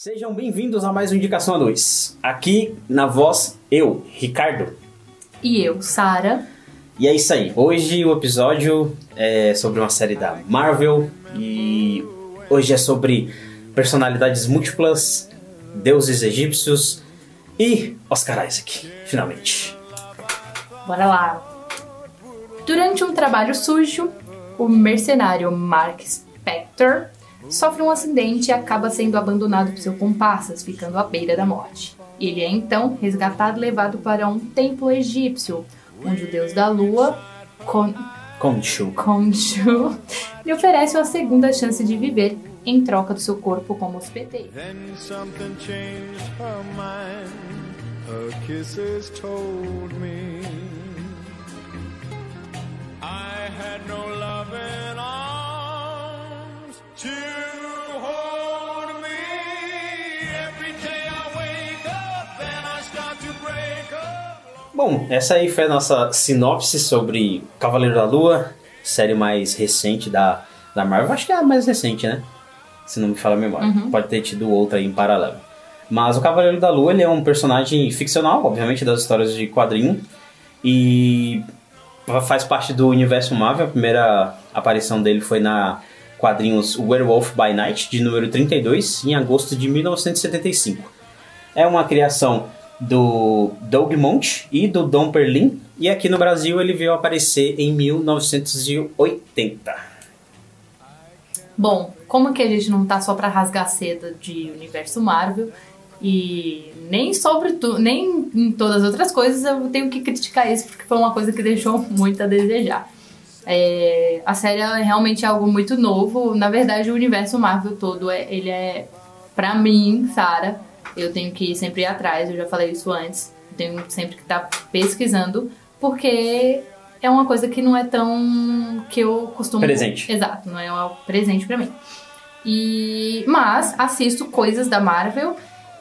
Sejam bem-vindos a mais uma Indicação a 2. Aqui na voz, eu, Ricardo. E eu, Sara. E é isso aí. Hoje o episódio é sobre uma série da Marvel e hoje é sobre personalidades múltiplas, deuses egípcios e Oscar Isaac, finalmente. Bora lá. Durante um trabalho sujo, o mercenário Mark Spector sofre um acidente e acaba sendo abandonado por seus comparsas, ficando à beira da morte. Ele é então resgatado e levado para um templo egípcio, onde o deus da lua, Kon Khonshu, Khonshu, lhe oferece uma segunda chance de viver em troca do seu corpo como hospedeiro. I had no Bom, essa aí foi a nossa sinopse sobre Cavaleiro da Lua, série mais recente da, da Marvel. Acho que é a mais recente, né? Se não me fala a memória. Pode ter tido outra aí em paralelo. Mas o Cavaleiro da Lua ele é um personagem ficcional, obviamente, das histórias de quadrinho. E faz parte do universo Marvel. A primeira aparição dele foi na quadrinhos Werewolf by Night, de número 32, em agosto de 1975. É uma criação do Doug Monte e do Dom Perlin. E aqui no Brasil ele veio aparecer em 1980. Bom, como que a gente não tá só pra rasgar seda de universo Marvel e nem sobre tu, nem em todas as outras coisas eu tenho que criticar isso porque foi uma coisa que deixou muito a desejar. É, a série é realmente algo muito novo. Na verdade, o universo Marvel todo é, ele é pra mim, Sara, eu tenho que sempre ir atrás. Eu já falei isso antes. Eu tenho sempre que estar pesquisando porque é uma coisa que não é tão que eu costumo Presente. Exato, não é um presente pra mim. E mas assisto coisas da Marvel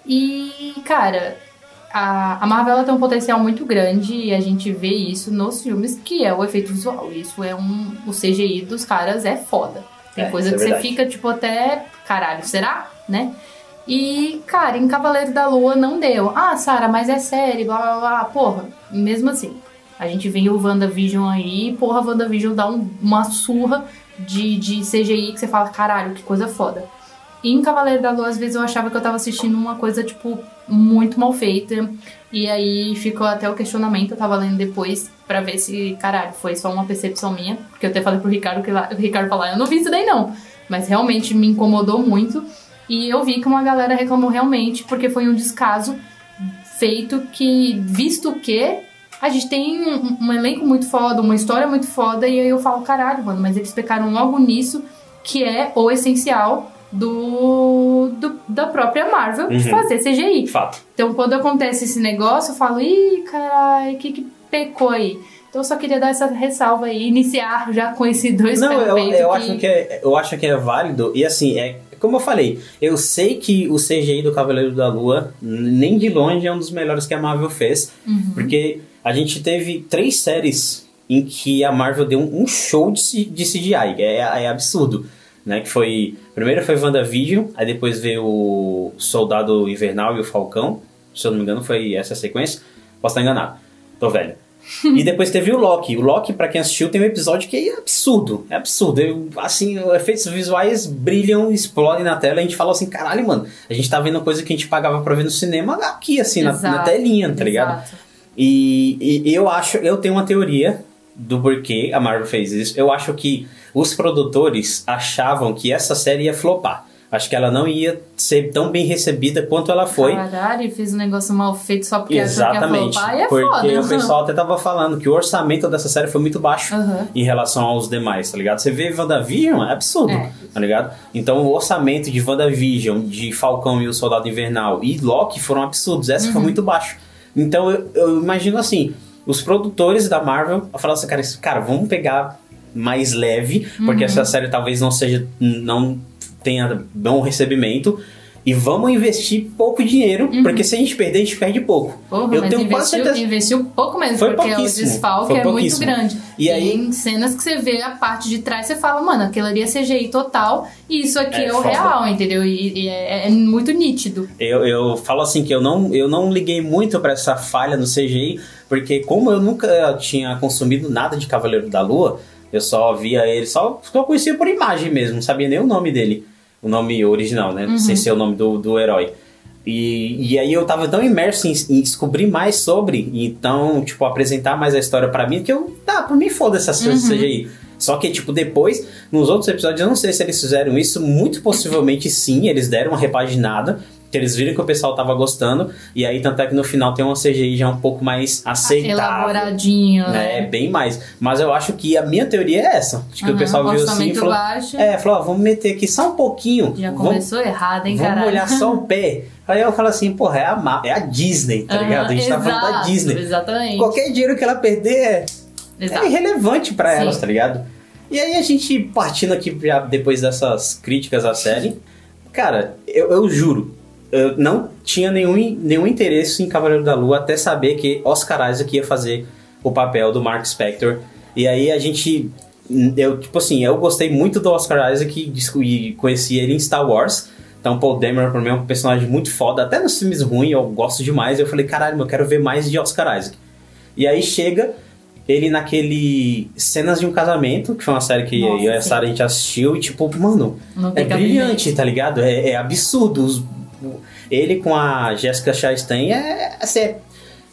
e cara, a, a Marvel tem um potencial muito grande e a gente vê isso nos filmes, que é o efeito visual. Isso é um o CGI dos caras é foda. Tem É, coisa é que você verdade. fica tipo até caralho, será, né? E, cara, em Cavaleiro da Lua não deu. Ah, Sara, mas é série, blá blá blá. Porra, mesmo assim. A gente vem o WandaVision aí, porra, WandaVision dá um- uma surra de, de CGI que você fala, caralho, que coisa foda. E em Cavaleiro da Lua, às vezes eu achava que eu tava assistindo uma coisa, tipo, muito mal feita. E aí ficou até o questionamento, eu tava lendo depois pra ver se, caralho, foi só uma percepção minha. Porque eu até falei pro Ricardo que lá, o Ricardo falou, eu não vi isso daí não. Mas realmente me incomodou muito. E eu vi que uma galera reclamou realmente, porque foi um descaso feito que, visto que a gente tem um, um elenco muito foda, uma história muito foda, e aí eu falo, caralho, mano, mas eles pecaram logo nisso, que é o essencial do, do- da própria Marvel de Uhum. fazer CGI. Fato. Então, quando acontece esse negócio, eu falo, ih, caralho, o que que pecou aí? Então, eu só queria dar essa ressalva aí, iniciar já com esse dois Não, eu, eu, acho que é, eu acho que é válido. E assim, é como eu falei, eu sei que o CGI do Cavaleiro da Lua, nem de longe, é um dos melhores que a Marvel fez. Uhum. Porque a gente teve três séries em que a Marvel deu um show de, de CGI. É, é absurdo. Né, que foi. Primeiro foi WandaVision, aí depois veio o Soldado Invernal e o Falcão. Se eu não me engano, foi essa a sequência. Posso estar enganado. Tô velho. E depois teve o Loki. O Loki, pra quem assistiu, tem um episódio que é absurdo. É absurdo. Eu, assim, os efeitos visuais brilham, explodem na tela. E a gente fala assim: caralho, mano, a gente tá vendo coisa que a gente pagava pra ver no cinema aqui, assim, na, na telinha, tá ligado? exato. E, e eu acho, eu tenho uma teoria do porquê a Marvel fez isso. Eu acho que os produtores achavam que essa série ia flopar. Acho que ela não ia ser tão bem recebida quanto ela foi. Caralho, fiz um negócio mal feito só porque achou que ia Exatamente. é porque foda. o pessoal até tava falando que o orçamento dessa série foi muito baixo Aham. em relação aos demais, tá ligado? Você vê WandaVision, é absurdo, É. tá ligado? Então o orçamento de WandaVision, de Falcão e o Soldado Invernal e Loki foram absurdos. Essa Uhum. foi muito baixo. Então eu, eu imagino assim, os produtores da Marvel falaram assim, cara, cara, vamos pegar mais leve, porque Uhum. essa série talvez não seja, não tenha bom recebimento. e vamos investir pouco dinheiro, porque se a gente perder, a gente perde pouco. Uhum. Porra, eu tenho quase investiu, certeza. investiu pouco mesmo, Foi porque o desfalque é muito grande. E aí- Tem cenas que você vê a parte de trás, você fala, mano, aquilo ali é CGI total e isso aqui é, É o real, entendeu? E, e é, é muito nítido. Eu, eu falo assim que eu não, eu não liguei muito pra essa falha no CGI, porque como eu nunca tinha consumido nada de Cavaleiro da Lua, eu só via ele, só, só conhecia por imagem mesmo, não sabia nem o nome dele, o nome original, né? Sem ser o nome do, do herói. E, e aí eu tava tão imerso em, em descobrir mais sobre, então, tipo, apresentar mais a história pra mim, que eu, tá, por mim foda-se essa CGI. Só que, tipo, depois, nos outros episódios, eu não sei se eles fizeram isso, muito possivelmente sim, eles deram uma repaginada, que eles viram que o pessoal tava gostando, e aí tanto é que no final tem uma CGI já um pouco mais aceitável. Elaboradinho, É, né? bem mais. Mas eu acho que a minha teoria é essa. Acho que o Aham, pessoal viu assim e falou. baixo. É, falou, ó, vamos meter aqui só um pouquinho. Já vamos, começou errado, hein, vamos caralho? olhar só o pé. Aí eu falo assim, porra, é a, é a Disney, tá Aham, ligado? A gente tá falando da exato, Disney. Exatamente. Qualquer dinheiro que ela perder é, Exato. é irrelevante pra Sim. elas, tá ligado? E aí a gente partindo aqui já depois dessas críticas à série, cara, eu, eu juro, eu não tinha nenhum, nenhum interesse em Cavaleiro da Lua até saber que Oscar Isaac ia fazer o papel do Mark Spector. E aí a gente. Eu, tipo assim, eu gostei muito do Oscar Isaac e conheci ele em Star Wars. Então, Paul Dameron pra mim é um personagem muito foda. Até nos filmes ruins eu gosto demais. Eu falei, caralho, eu quero ver mais de Oscar Isaac. E aí chega ele naquele Cenas de um Casamento, que foi uma série que Nossa, eu e a. Sarah a gente assistiu e tipo, mano, é brilhante, tá ligado? É, é absurdo. Os- ele com a Jessica Chastain é, assim, é,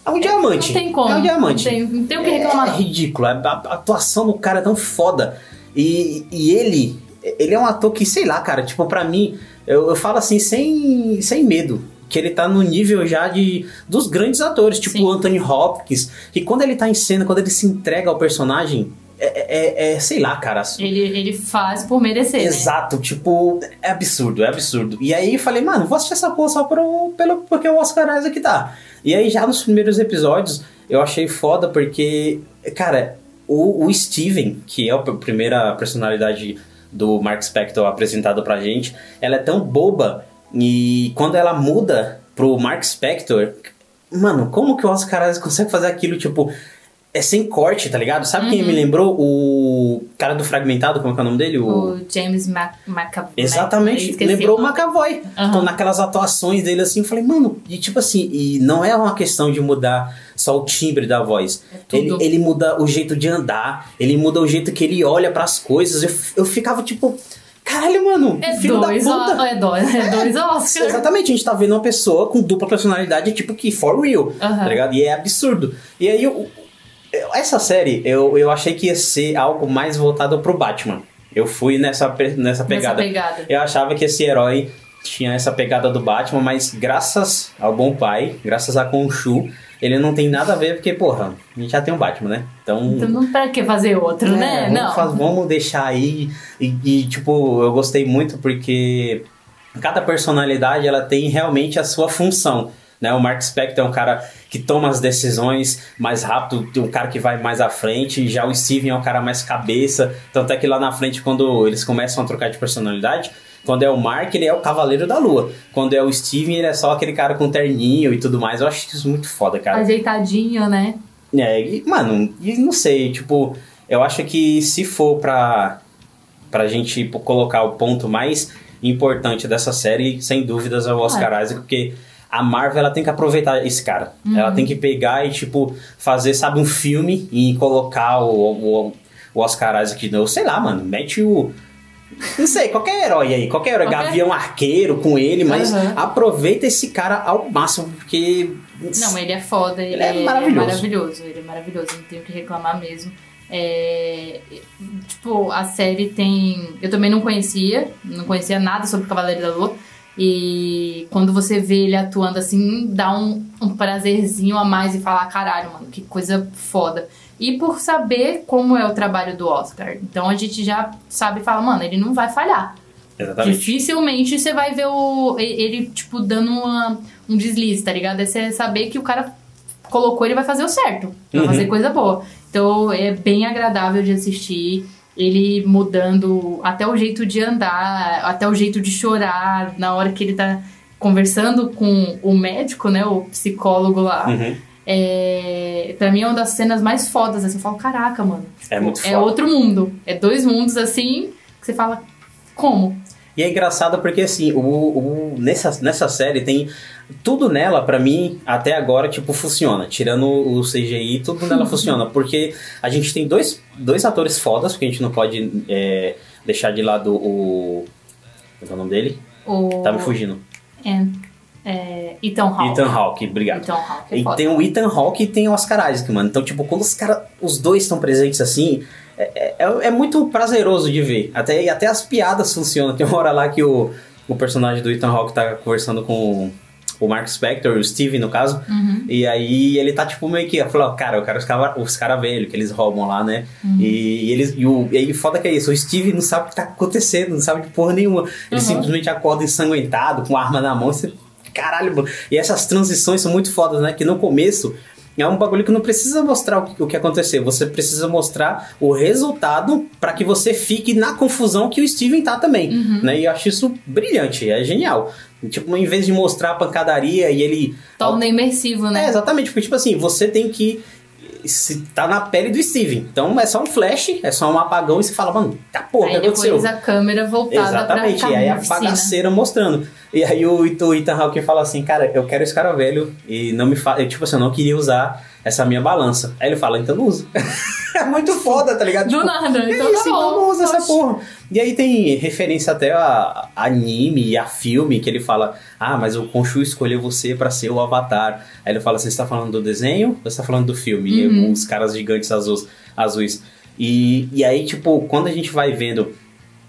é um diamante. Não tem como. É um diamante. Não tem, não tem o que É, reclamar. é não. ridículo. A, a atuação do cara é tão foda. E, e ele, ele é um ator que, sei lá, cara, tipo, pra mim, eu, eu falo assim, sem, sem medo. Que ele tá no nível já de dos grandes atores, tipo Sim. o Anthony Hopkins. Que quando ele tá em cena, quando ele se entrega ao personagem, é, é- é, sei lá, cara. Ele, ele faz por merecer, né? Exato, tipo, é absurdo, é absurdo. E aí eu falei, mano, vou assistir essa porra só pro, pelo, porque o Oscar Isaac tá. E aí já nos primeiros episódios eu achei foda porque, cara, o, o Steven, que é a pr- primeira personalidade do Mark Spector apresentado pra gente, ela é tão boba e quando ela muda pro Mark Spector, mano, como que o Oscar Isaac consegue fazer aquilo, tipo, é sem corte, tá ligado? Sabe quem me lembrou? O cara do Fragmentado, como é que é o nome dele? O James Mac McAvoy. Exatamente, lembrou o. McAvoy. Aham. Então, naquelas atuações dele assim, eu falei, mano, e tipo assim, e não é uma questão de mudar só o timbre da voz. É ele, ele muda o jeito de andar, ele muda o jeito que ele olha pras coisas. Eu, eu ficava tipo, caralho, mano, É filho dois, da puta. o- é dois, é dois Oscars. Exatamente, a gente tá vendo uma pessoa com dupla personalidade, tipo que for real, Aham. tá ligado? E é absurdo. E aí, eu- essa série, eu, eu achei que ia ser algo mais voltado pro Batman. Eu fui nessa, nessa pegada. pegada. Eu achava que esse herói tinha essa pegada do Batman, mas graças ao bom pai, graças a Khonshu, ele não tem nada a ver, porque, porra, a gente já tem um Batman, né? Então, Então não pra que fazer outro, é, né? vamos, Não. faz- vamos deixar aí. E, e, tipo, eu gostei muito porque cada personalidade ela tem realmente a sua função. Né? O Mark Spector é um cara que toma as decisões mais rápido, um cara que vai mais à frente. Já o Steven é um cara mais cabeça. Tanto é que lá na frente, quando eles começam a trocar de personalidade, quando é o Mark, ele é o Cavaleiro da Lua. Quando é o Steven, ele é só aquele cara com terninho e tudo mais. Eu acho isso muito foda, cara. Ajeitadinho, né? É, e, mano, e não sei, tipo, eu acho que se for pra, pra gente tipo, colocar o ponto mais importante dessa série, sem dúvidas é o Oscar Isaac, porque a Marvel ela tem que aproveitar esse cara. Ela tem que pegar e, tipo, fazer, sabe, um filme e colocar o, o, o Oscar Isaac de novo. Sei lá, mano, mete o. Não sei, qualquer herói aí, qualquer herói, Qualquer- Gavião Arqueiro com ele, mas Aham. aproveita esse cara ao máximo, porque. Não, ele é foda, ele, Ele é é, maravilhoso. maravilhoso. Ele é maravilhoso, não tenho o que reclamar mesmo. É, tipo, a série tem. Eu também não conhecia, não conhecia nada sobre o Cavaleiro da Lua. E quando você vê ele atuando assim, dá um, um prazerzinho a mais e falar, caralho, mano, que coisa foda. E por saber como é o trabalho do Oscar. Então a gente já sabe e fala, mano, ele não vai falhar. Exatamente. Dificilmente você vai ver o, ele, tipo, dando uma, um deslize, tá ligado? É você saber que o cara colocou, ele vai fazer o certo. Vai Uhum. fazer coisa boa. Então é bem agradável de assistir. Ele mudando até o jeito de andar, até o jeito de chorar na hora que ele tá conversando com o médico, né? O psicólogo lá. Uhum. É, pra mim é uma das cenas mais fodas. Assim, eu falo, caraca, mano. É muito É foda. outro mundo. É dois mundos assim que você fala, como? E é engraçado porque, assim, o, o- nessa, nessa série tem. Tudo nela, pra mim, até agora, tipo, funciona. Tirando o CGI, tudo nela funciona. Porque a gente tem dois, dois atores fodas, porque a gente não pode é, deixar de lado o. Qual é o nome dele? O Tá me fugindo. And, é, Ethan Hawke. Ethan Hawke, obrigado. Ethan Hawke é E tem o Ethan Hawke e tem o Oscar Isaac, mano. Então, tipo, quando os caras, os dois estão presentes assim, é, é, é muito prazeroso de ver. Até, e até as piadas funcionam. Tem uma hora lá que o, o personagem do Ethan Hawke tá conversando com o Mark Spector, o Steve, no caso. Uhum. E aí ele tá, tipo, meio que... Falou, cara, eu quero os caras os cara velhos que eles roubam lá, né? Uhum. E, e eles, e, o, e aí foda que é isso. O Steve não sabe o que tá acontecendo, não sabe de porra nenhuma. Ele Uhum. simplesmente acorda ensanguentado, com a arma na mão. E você Caralho, mano. E essas transições são muito fodas, né? Que no começo é um bagulho que não precisa mostrar o que, o que aconteceu. Você precisa mostrar o resultado pra que você fique na confusão que o Steven tá também. Né? E eu acho isso brilhante, é genial. Tipo, em vez de mostrar a pancadaria e ele. Torna imersivo, É, né? exatamente, porque, tipo assim, você tem que. Se tá na pele do Steven. Então é só um flash, é só um apagão e você fala, mano, tá porra, o que Aí depois aconteceu? a câmera voltada Exatamente, pra e aí a bagaceira mostrando. E aí o, o Ethan Hawke fala assim, cara, eu quero esse cara velho e não me fala. Tipo assim, eu não queria usar essa minha balança. Aí ele fala, então não usa. é muito foda, tá ligado? Do Tipo, nada, então tá isso, então bom. não usa essa porra. E aí tem referência até a, a anime e a filme que ele fala: Ah, mas o Khonshu escolheu você pra ser o avatar. Aí ele fala: Você está falando do desenho ou você está falando do filme? Uhum. E os caras gigantes azuis. azuis. E, e aí, tipo, quando a gente vai vendo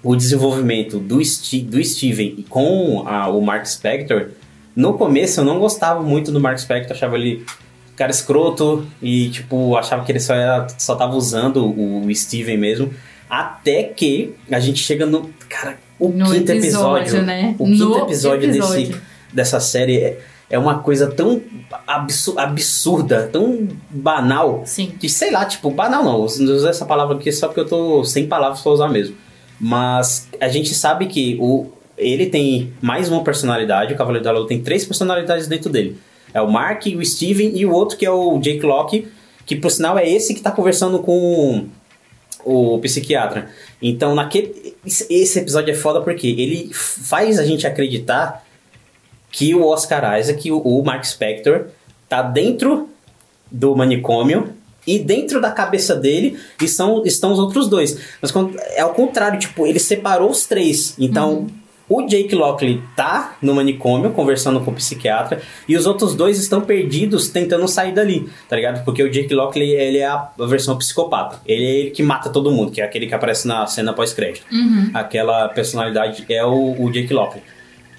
o desenvolvimento do, Sti- do Steven com a- o Mark Spector, no começo eu não gostava muito do Mark Spector, achava ele cara escroto e, tipo, achava que ele só, era, só tava usando o, o Steven mesmo. Até que a gente chega no. Cara, o No quinto episódio, episódio. né? O quinto episódio, episódio. Desse, dessa série é, é uma coisa tão absu- absurda, tão banal. Sim. Que sei lá, tipo, banal não. Não usar essa palavra aqui só porque eu tô sem palavras pra usar mesmo. Mas a gente sabe que o, ele tem mais uma personalidade, o Cavaleiro da Lua tem três personalidades dentro dele. É o Mark, o Steven e o outro que é o Jake Locke, que por sinal é esse que tá conversando com o psiquiatra. Então, naquele esse episódio é foda porque ele faz a gente acreditar que o Oscar Isaac, o Mark Spector, tá dentro do manicômio e dentro da cabeça dele estão, estão os outros dois. Mas é ao contrário, tipo, ele separou os três. Então, o Jake Lockley tá no manicômio conversando com o psiquiatra e os outros dois estão perdidos tentando sair dali, tá ligado? Porque o Jake Lockley, ele é a versão psicopata. Ele é ele que mata todo mundo, que é aquele que aparece na cena pós-crédito. Aquela personalidade é o, o Jake Lockley.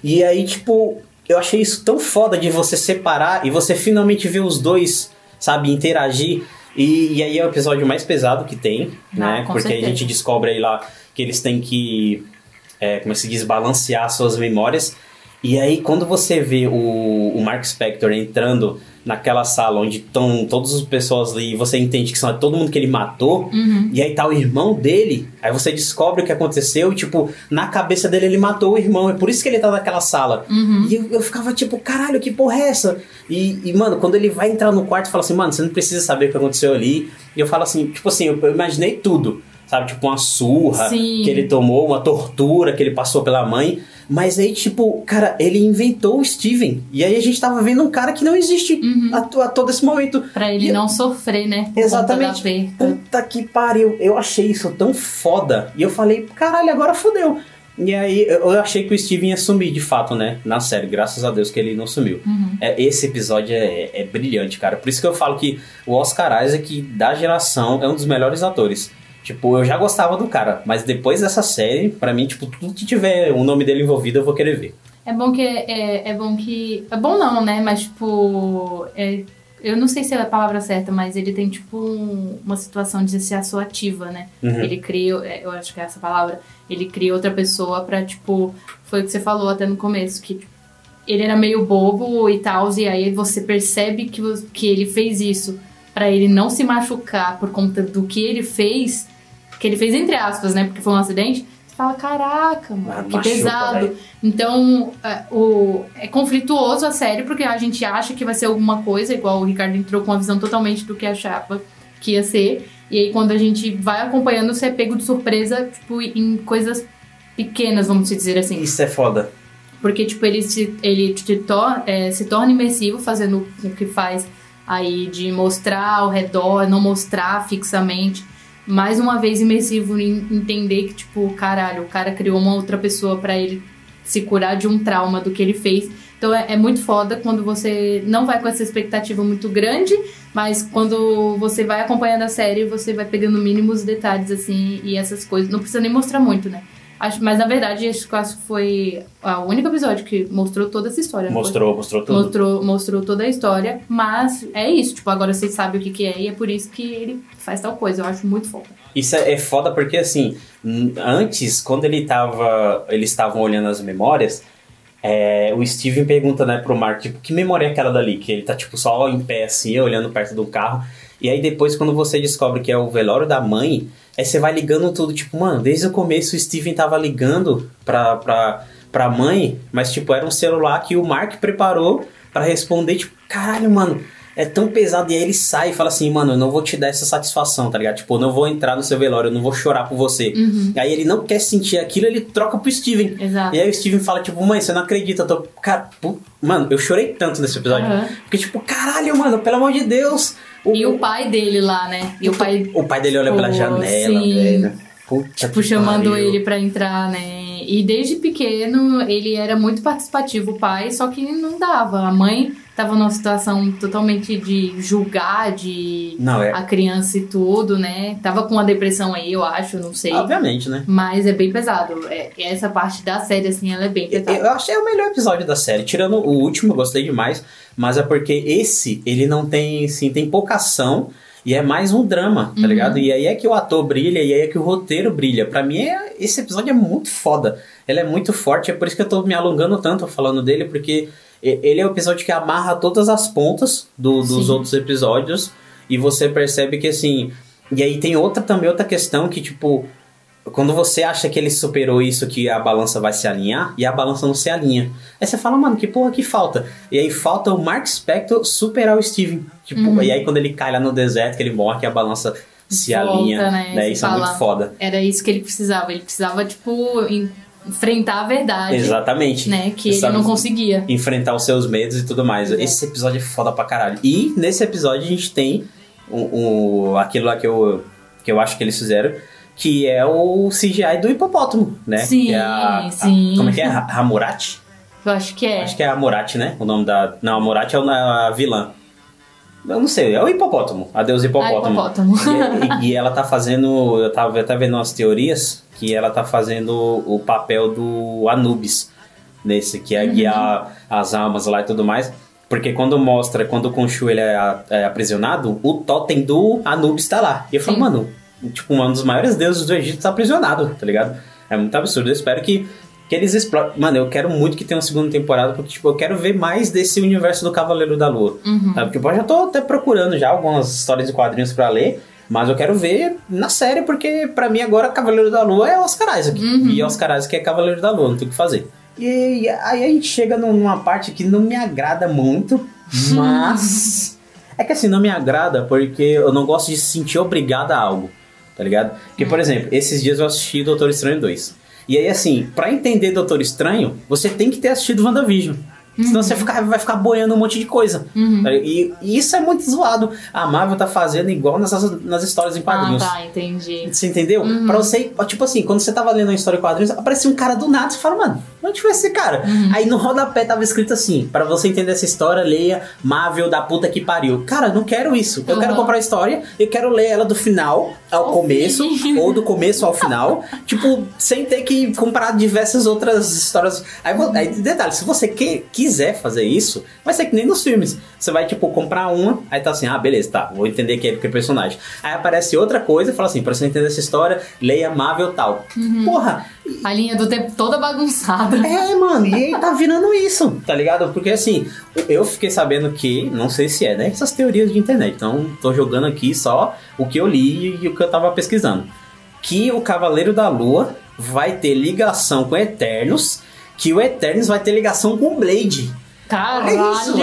E aí, tipo, eu achei isso tão foda de você separar e você finalmente ver os dois, sabe, interagir. E, e aí é o episódio mais pesado que tem, Ah, né? Porque a certeza. gente descobre aí lá que eles têm que, é, como se diz, balancear suas memórias. E aí, quando você vê o, o Mark Spector entrando naquela sala onde estão todas as pessoas ali e você entende que são todo mundo que ele matou, Uhum. e aí tá o irmão dele, aí você descobre o que aconteceu e, tipo, na cabeça dele ele matou o irmão, é por isso que ele tá naquela sala. Uhum. E eu, eu ficava tipo, caralho, que porra é essa? E, e, mano, quando ele vai entrar no quarto, fala assim, mano, você não precisa saber o que aconteceu ali. E eu falo assim, tipo assim, eu, eu imaginei tudo. Sabe, tipo uma surra Sim. que ele tomou, uma tortura que ele passou pela mãe. Mas aí, tipo, cara, ele inventou o Steven. E aí a gente tava vendo um cara que não existe a, to- a todo esse momento. Pra ele E- não sofrer, né? por Exatamente. Puta que pariu. Eu achei isso tão foda. E eu falei, caralho, agora fodeu. E aí eu achei que o Steven ia sumir de fato, né? Na série. Graças a Deus que ele não sumiu. É, esse episódio é, é brilhante, cara. Por isso que eu falo que o Oscar Isaac da geração é um dos melhores atores. Tipo, eu já gostava do cara, mas depois dessa série, pra mim, tipo, tudo que tiver o nome dele envolvido, eu vou querer ver. É bom que. É, é bom que. É bom não, né? Mas, tipo. é- eu não sei se é a palavra certa, mas ele tem, tipo, um- uma situação de ser ativa, né? Uhum. Ele cria. é, Eu acho que é essa palavra. Ele cria outra pessoa pra, tipo. Foi o que você falou até no começo, que tipo, ele era meio bobo e tal, e aí você percebe que, que ele fez isso pra ele não se machucar por conta do que ele fez. Que ele fez entre aspas, né? Porque foi um acidente. Você fala, caraca, mano, Ah, que machuca, pesado. Então, é, o, é conflituoso a série, porque a gente acha que vai ser alguma coisa, igual o Ricardo entrou com uma visão totalmente do que achava que ia ser. E aí, quando a gente vai acompanhando, você é pego de surpresa, tipo, em coisas pequenas, vamos dizer assim. Isso é foda. Porque, tipo, ele se, ele te tor- é, se torna imersivo, fazendo o que faz aí de mostrar ao redor, não mostrar fixamente. Mais uma vez imersivo em entender que, tipo, caralho, o cara criou uma outra pessoa pra ele se curar de um trauma do que ele fez. Então é, é muito foda quando você não vai com essa expectativa muito grande, mas quando você vai acompanhando a série, você vai pegando mínimos detalhes, assim, e essas coisas. Não precisa nem mostrar muito, né? Acho, mas na verdade, acho que foi o único episódio que mostrou toda essa história. não foi? Mostrou, mostrou tudo. Mostrou, mostrou toda a história, mas é isso, tipo, agora vocês sabem o que, que é e é por isso que ele faz tal coisa. Eu acho muito foda. Isso é é foda porque, assim, antes, quando ele tava. Eles estavam olhando as memórias, é, o Steven pergunta, né, pro Mark, tipo, que memória é aquela dali? Que ele tá, tipo, só em pé, assim, olhando perto do carro. E aí depois, quando você descobre que é o velório da mãe, aí você vai ligando tudo, tipo, mano, desde o começo o Steven tava ligando pra, pra, pra mãe, mas, tipo, era um celular que o Mark preparou pra responder, tipo, caralho, mano, é tão pesado. E aí ele sai e fala assim, mano, eu não vou te dar essa satisfação, tá ligado? Tipo, eu não vou entrar no seu velório, eu não vou chorar por você. Aí ele não quer sentir aquilo, ele troca pro Steven. Exato. E aí o Steven fala, tipo, mãe, você não acredita, eu tô. Cara, mano, eu chorei tanto nesse episódio. Aham. Porque, tipo, caralho, mano, pelo amor de Deus. O, E o pai dele lá, né? E o pai, o pai dele olha pela Pô, janela, sim. velho. Puta tipo, chamando pariu. ele pra entrar, né? E desde pequeno ele era muito participativo, o pai, só que não dava. A mãe tava numa situação totalmente de julgar, de Não, é. a criança e tudo, né? Tava com uma depressão aí, eu acho, não sei. Obviamente, né? Mas é bem pesado. É, essa parte da série, assim, ela é bem Eu, pesada. eu achei o melhor episódio da série. Tirando o último, eu gostei demais. Mas é porque esse, ele não tem, assim, tem pouca ação. E é mais um drama, tá Uhum. ligado? E aí é que o ator brilha, e aí é que o roteiro brilha. Pra mim, é, esse episódio é muito foda. Ele é muito forte, é por isso que eu tô me alongando tanto falando dele, porque ele é o episódio que amarra todas as pontas do- dos Sim. outros episódios. E você percebe que, assim... E aí tem outra também, outra questão que, tipo... Quando você acha que ele superou isso, que a balança vai se alinhar, e a balança não se alinha. Aí você fala, mano, que porra que falta? E aí falta o Mark Spector superar o Steven. Tipo, Uhum. E aí quando ele cai lá no deserto, que ele morre, que a balança se Volta, alinha. né? Isso é fala- muito foda. Era isso que ele precisava. Ele precisava, tipo, enfrentar a verdade. Exatamente. Né? Que ele Sabe? não conseguia. Enfrentar os seus medos e tudo mais. Esse episódio é foda pra caralho. E nesse episódio a gente tem o, o- aquilo lá que eu, que eu acho que eles fizeram, que é o CGI do hipopótamo, né? Sim, é a- a- sim. como é que é? Ha- Hammurabi? Eu acho que é. Acho que é a Hammurabi, né? O nome da. Não, a Hammurabi é a vilã. Eu não sei, é o hipopótamo, a deusa hipopótamo. Ah, hipopótamo. E, e- e ela tá fazendo. Eu tava até vendo umas teorias que ela tá fazendo o papel do Anubis nesse, que é Uhum. guiar as almas lá e tudo mais. Porque quando mostra, quando o Khonshu ele é, é aprisionado, o totem do Anubis tá lá. E eu falo, Sim. mano, tipo, um dos maiores deuses do Egito tá aprisionado, tá ligado? É muito absurdo. Eu espero que, que eles explorem. Mano, eu quero muito que tenha uma segunda temporada, porque, tipo, eu quero ver mais desse universo do Cavaleiro da Lua. Uhum. Sabe? Porque eu já tô até procurando já algumas histórias de quadrinhos pra ler. Mas eu quero ver na série, porque pra mim agora Cavaleiro da Lua é Oscar Isaac. Uhum. E Oscar Isaac é Cavaleiro da Lua, não tem o que fazer. E, e aí a gente chega numa parte que não me agrada muito, mas. é que assim, não me agrada porque eu não gosto de se sentir obrigado a algo, tá ligado? Porque, por exemplo, esses dias eu assisti Doutor Estranho 2. E aí, assim, pra entender Doutor Estranho, você tem que ter assistido WandaVision. Senão você fica- vai ficar boiando um monte de coisa. Uhum. Tá? E, e isso é muito zoado. A Marvel tá fazendo igual nas, nas histórias em Ah, quadrinhos. tá, entendi. Você entendeu? Pra você, tipo assim, quando você tava lendo uma história em quadrinhos, aparecia um cara do nada, você fala, mano, onde foi esse cara? Aí no rodapé tava escrito assim, pra você entender essa história, leia Marvel da puta que pariu. Cara, não quero isso. Eu Uhum. quero comprar a história, eu quero ler ela do final ao começo, ou do começo ao final, tipo, sem ter que comprar diversas outras histórias. Aí, aí detalhe, se você que- quiser fazer isso, vai ser que nem nos filmes. Você vai, tipo, comprar uma, aí tá assim, ah, beleza, tá, vou entender que é, que é personagem. Aí aparece outra coisa e fala assim, pra você entender essa história, leia Marvel tal. Uhum. Porra, A linha do tempo toda bagunçada. é, mano, e aí tá virando isso, tá ligado? Porque assim, eu fiquei sabendo que, não sei se é, né? Essas teorias de internet. Então, tô jogando aqui só o que eu li e o que eu tava pesquisando. Que o Cavaleiro da Lua vai ter ligação com Eternos, que o Eternos vai ter ligação com o Blade. Caralho! É isso.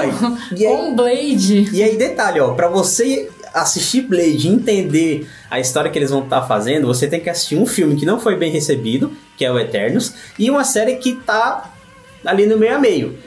E aí- Com Blade. E aí, detalhe, ó, pra você assistir Blade e entender a história que eles vão estar fazendo, você tem que assistir um filme que não foi bem recebido, que é o Eternos, e uma série que tá ali no meio a meio.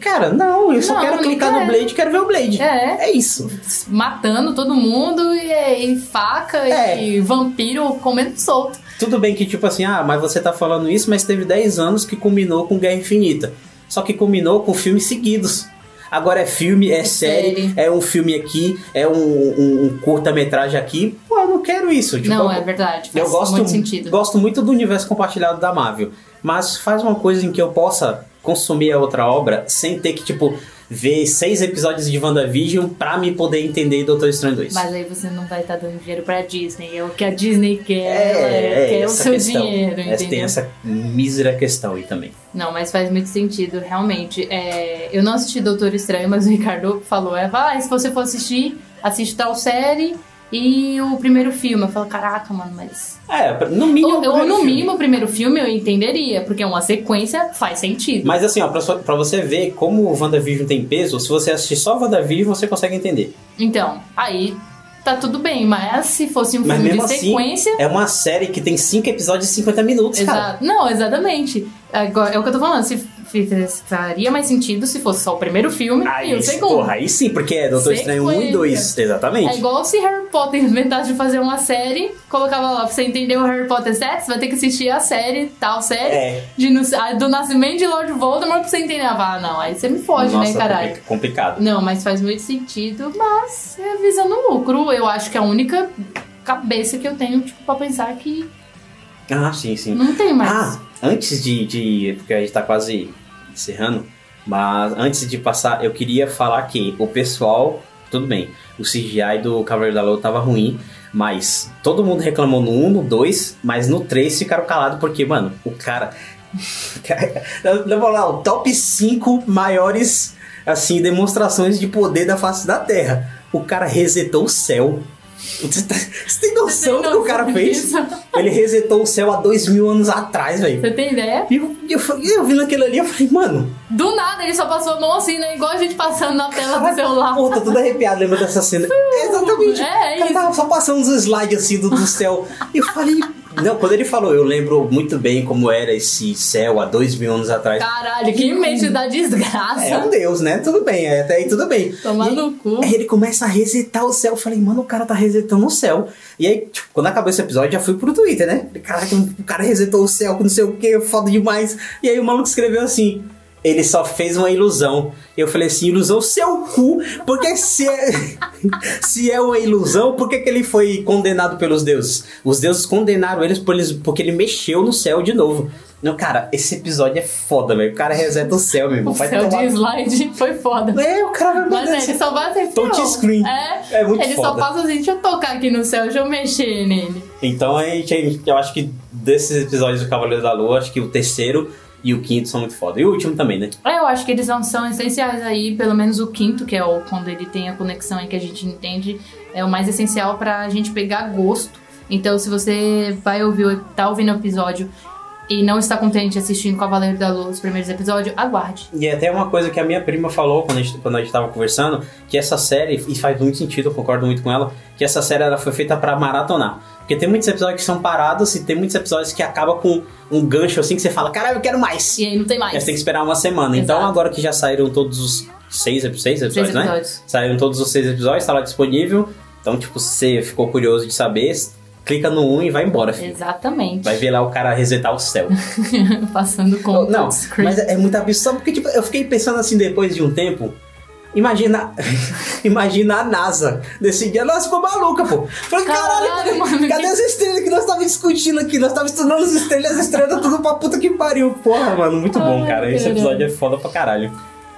Cara, não, eu só Uhum. Não, quero clicar no quero. Blade, quero ver o Blade. É. É isso. Matando todo mundo e, e faca É. e vampiro comendo solto. Tudo bem que, tipo assim, ah, mas você tá falando isso, mas teve 10 anos que culminou com Guerra Infinita. Só que culminou com filmes seguidos. Agora é filme, é, série, série. é um filme aqui, é um, um- um curta-metragem aqui. Pô, eu não quero isso. Tipo, não, eu- é verdade. Faz Eu gosto muito sentido. gosto muito do universo compartilhado da Marvel, mas faz uma coisa em que eu possa consumir a outra obra sem ter que, tipo, ver seis episódios de WandaVision pra me poder entender Doutor Estranho 2. Mas aí você não vai estar dando dinheiro pra Disney. É o que a Disney quer. é, ela é, quer o essa seu questão. dinheiro, entendeu? Tem essa mísera questão aí também. Não, mas faz muito sentido, realmente. É, eu não assisti Doutor Estranho, mas o Ricardo falou: é, vai, se você for assistir, assiste tal série e o primeiro filme. Eu falo, caraca, mano, mas. É, no mínimo. Eu, no filme. mínimo, o primeiro filme eu entenderia, porque é uma sequência, faz sentido. Mas assim, ó, pra, só- pra você ver como o WandaVision tem peso, se você assistir só o WandaVision, você consegue entender. Então, aí tá tudo bem, mas se fosse um Mas filme de assim, sequência. é uma série que tem cinco episódios de 50 minutos, cara. Exato. Não, exatamente. Agora, é o que eu tô falando. Se faria mais sentido se fosse só o primeiro filme Aí, e o segundo. porra, aí sim, porque é Doutor Estranho 1 e 2, Sequência. exatamente. É igual se Harry Potter inventasse de fazer uma série, colocava lá, pra você entender o Harry Potter 7, você vai ter que assistir a série, tal série, É. de, do nascimento de Lord Voldemort pra você entender. Ah, não, aí você me foge, Nossa, né, caralho? compli- complicado. Não, mas faz muito sentido, mas é visando lucro. Eu acho que é a única cabeça que eu tenho, tipo, pra pensar que Ah, sim, sim. não tem mais. Ah, antes de, de. Porque a gente tá quase encerrando. Mas antes de passar, eu queria falar que o pessoal. Tudo bem, o CGI do Cavaleiro da Lua tava ruim. Mas todo mundo reclamou no 1, no 2, mas no 3 ficaram calados porque, mano, o cara. Vamos lá, o top 5 maiores assim, demonstrações de poder da face da Terra. O cara resetou o céu. Você, tá- você tem noção do que o cara fez? Ele resetou o céu há dois mil anos atrás, velho. Você tem ideia? E eu, eu, eu vi naquele ali, eu falei, mano, Do nada ele só passou a mão assim, né? Igual a gente passando na tela do celular. pô, tô todo arrepiado, lembra dessa cena? Exatamente. É, é o cara isso. tava só passando uns slides assim do, do céu. E eu falei, não, quando ele falou, eu lembro muito bem como era esse céu há dois mil anos atrás. Caralho, que mente da desgraça. É um deus, né? Tudo bem, é, até aí tudo bem. Tomar E- no cu. Aí ele começa a resetar o céu. Eu falei, mano, o cara tá resetando o céu. E aí, tipo, quando acabou esse episódio, já fui pro Twitter, né? Caraca, o cara resetou o céu, com não sei o que, foda demais. E aí o maluco escreveu assim. Ele só fez uma ilusão. Eu falei assim, ilusão seu cu, porque se é, se é uma ilusão, por que, que ele foi condenado pelos deuses? Os deuses condenaram eles por eles- porque ele mexeu no céu de novo. Não, cara, esse episódio é foda, velho. O cara reseta o céu, meu irmão. O Vai céu tomar- de slide foi foda. É, o cara vai Mas mandar é, esse- ele só vai assim, Touch screen. É, É muito ele só foda. passa assim, deixa eu tocar aqui no céu, deixa eu mexer nele. Então a gente- eu acho que desses episódios do Cavaleiro da Lua, acho que o terceiro e o quinto são muito foda. E o último também, né? É, eu acho que eles são, são essenciais aí, pelo menos o quinto, que é o quando ele tem a conexão aí que a gente entende, é o mais essencial pra gente pegar gosto. Então, se você vai ouvir, tá ouvindo o episódio e não está contente assistindo Cavaleiro da Lua os primeiros episódios, aguarde. E até uma coisa que a minha prima falou quando a gente, quando a gente tava conversando, que essa série, e faz muito sentido, eu concordo muito com ela, que essa série ela foi feita pra maratonar. Porque tem muitos episódios que são parados e tem muitos episódios que acaba com um gancho assim que você fala, caralho, eu quero mais! E aí não tem Aí mais. você tem que esperar uma semana. Então Exato. agora que já saíram todos os seis, seis episódios, né? episódios. Saíram todos os seis episódios, tá lá disponível. Então, tipo, se você ficou curioso de saber, clica no 1 um e vai embora, filho. Exatamente. Vai ver lá o cara resetar o céu. Passando com Oh, Não, touchscreen. mas é muito absurdo, porque tipo, eu fiquei pensando assim depois de um tempo. Imagina, imagina a NASA desse dia, nós ficou maluca, pô. Falei, caralho, Caralho, mano, cadê que- as estrelas que nós tava discutindo aqui? Nós tava estudando as estrelas, as estrelas tudo pra puta que pariu. Porra, mano, muito bom, Ai, cara. Esse episódio é foda pra caralho.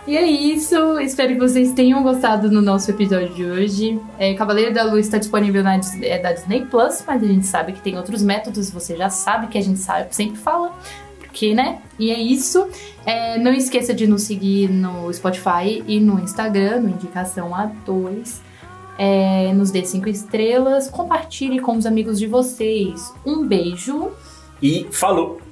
E é isso, espero que vocês tenham gostado do nosso episódio de hoje. É, Cavaleiro da Lua está disponível na é, da Disney Plus, mas a gente sabe que tem outros métodos, você já sabe que a gente sabe, sempre fala. Porque, né? E é isso. É, não esqueça de nos seguir no Spotify e no Instagram, no Indicação A2. É, nos dê cinco estrelas, compartilhe com os amigos de vocês. Um beijo. E falou!